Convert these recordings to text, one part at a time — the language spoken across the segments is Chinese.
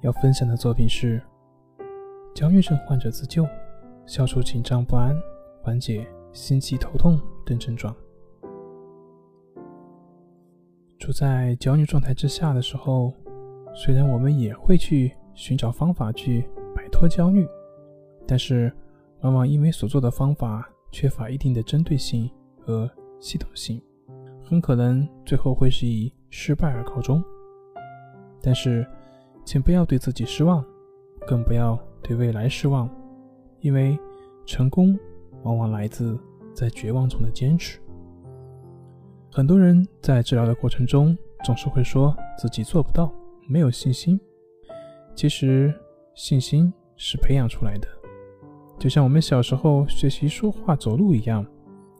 要分享的作品是：焦虑症患者自救，消除紧张不安，缓解心悸头痛等症状。处在焦虑状态之下的时候，虽然我们也会去寻找方法去摆脱焦虑，但是往往因为所做的方法缺乏一定的针对性和系统性，很可能最后会是以失败而告终。但是，请不要对自己失望，更不要对未来失望，因为成功往往来自在绝望中的坚持。很多人在治疗的过程中总是会说自己做不到，没有信心。其实，信心是培养出来的，就像我们小时候学习说话、走路一样，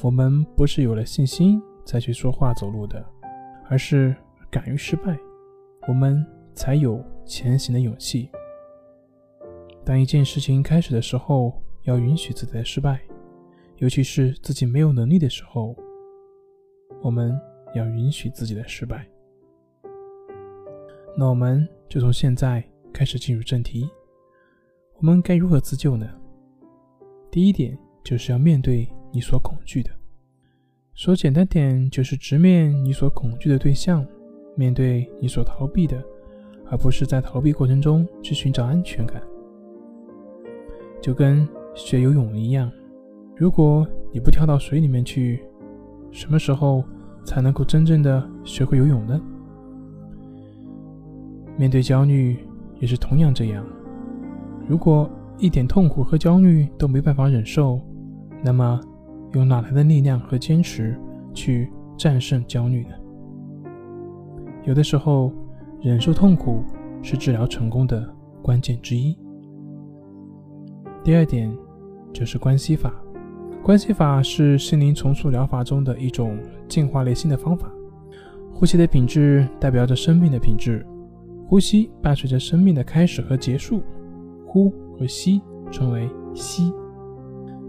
我们不是有了信心再去说话、走路的，而是敢于失败，我们才有。前行的勇气。当一件事情开始的时候，要允许自己的失败，尤其是自己没有能力的时候，我们要允许自己的失败。那我们就从现在开始进入正题。我们该如何自救呢？第一点就是要面对你所恐惧的。说简单点，就是直面你所恐惧的对象，面对你所逃避的。而不是在逃避过程中去寻找安全感，就跟学游泳一样。如果你不跳到水里面去，什么时候才能够真正的学会游泳呢？面对焦虑也是同样这样。如果一点痛苦和焦虑都没办法忍受，那么有哪来的力量和坚持去战胜焦虑呢？有的时候。忍受痛苦是治疗成功的关键之一。第二点就是关系法，关系法是心灵重塑疗法中的一种净化内心的方法。呼吸的品质代表着生命的品质，呼吸伴随着生命的开始和结束，呼和吸称为吸。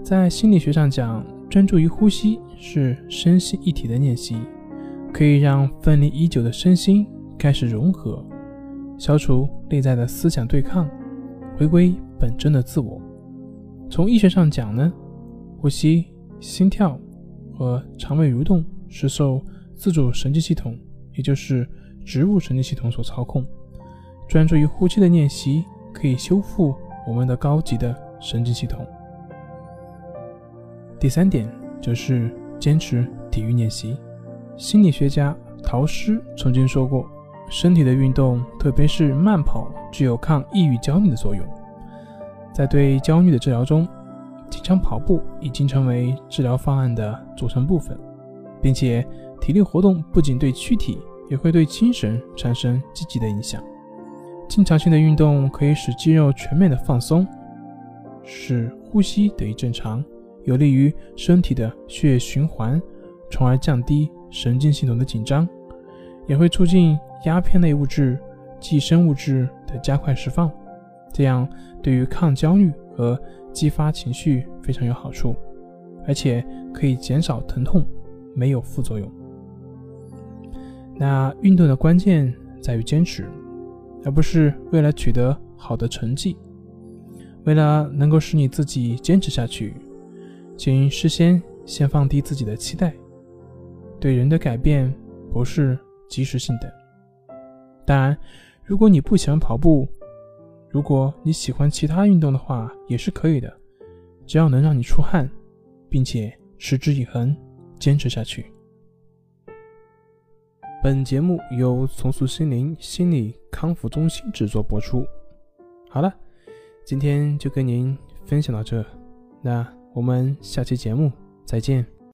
在心理学上讲，专注于呼吸是身心一体的练习，可以让分离已久的身心。开始融合，消除内在的思想对抗，回归本真的自我。从医学上讲呢，呼吸、心跳和肠胃蠕动是受自主神经系统，也就是植物神经系统所操控。专注于呼吸的练习可以修复我们的高级的神经系统。第三点就是坚持体育练习。心理学家陶诗曾经说过。身体的运动，特别是慢跑，具有抗抑郁、焦虑的作用。在对焦虑的治疗中，经常跑步已经成为治疗方案的组成部分，并且体力活动不仅对躯体，也会对精神产生积极的影响。经常性的运动可以使肌肉全面的放松，使呼吸得以正常，有利于身体的血液循环，从而降低神经系统的紧张，也会促进。鸦片类物质、寄生物质的加快释放，这样对于抗焦虑和激发情绪非常有好处，而且可以减少疼痛，没有副作用。那运动的关键在于坚持，而不是为了取得好的成绩。为了能够使你自己坚持下去，请事先先放低自己的期待。对人的改变不是及时性的。当然，如果你不喜欢跑步，如果你喜欢其他运动的话，也是可以的，只要能让你出汗，并且持之以恒，坚持下去。本节目由重塑心灵心理康复中心制作播出。好了，今天就跟您分享到这，那我们下期节目再见。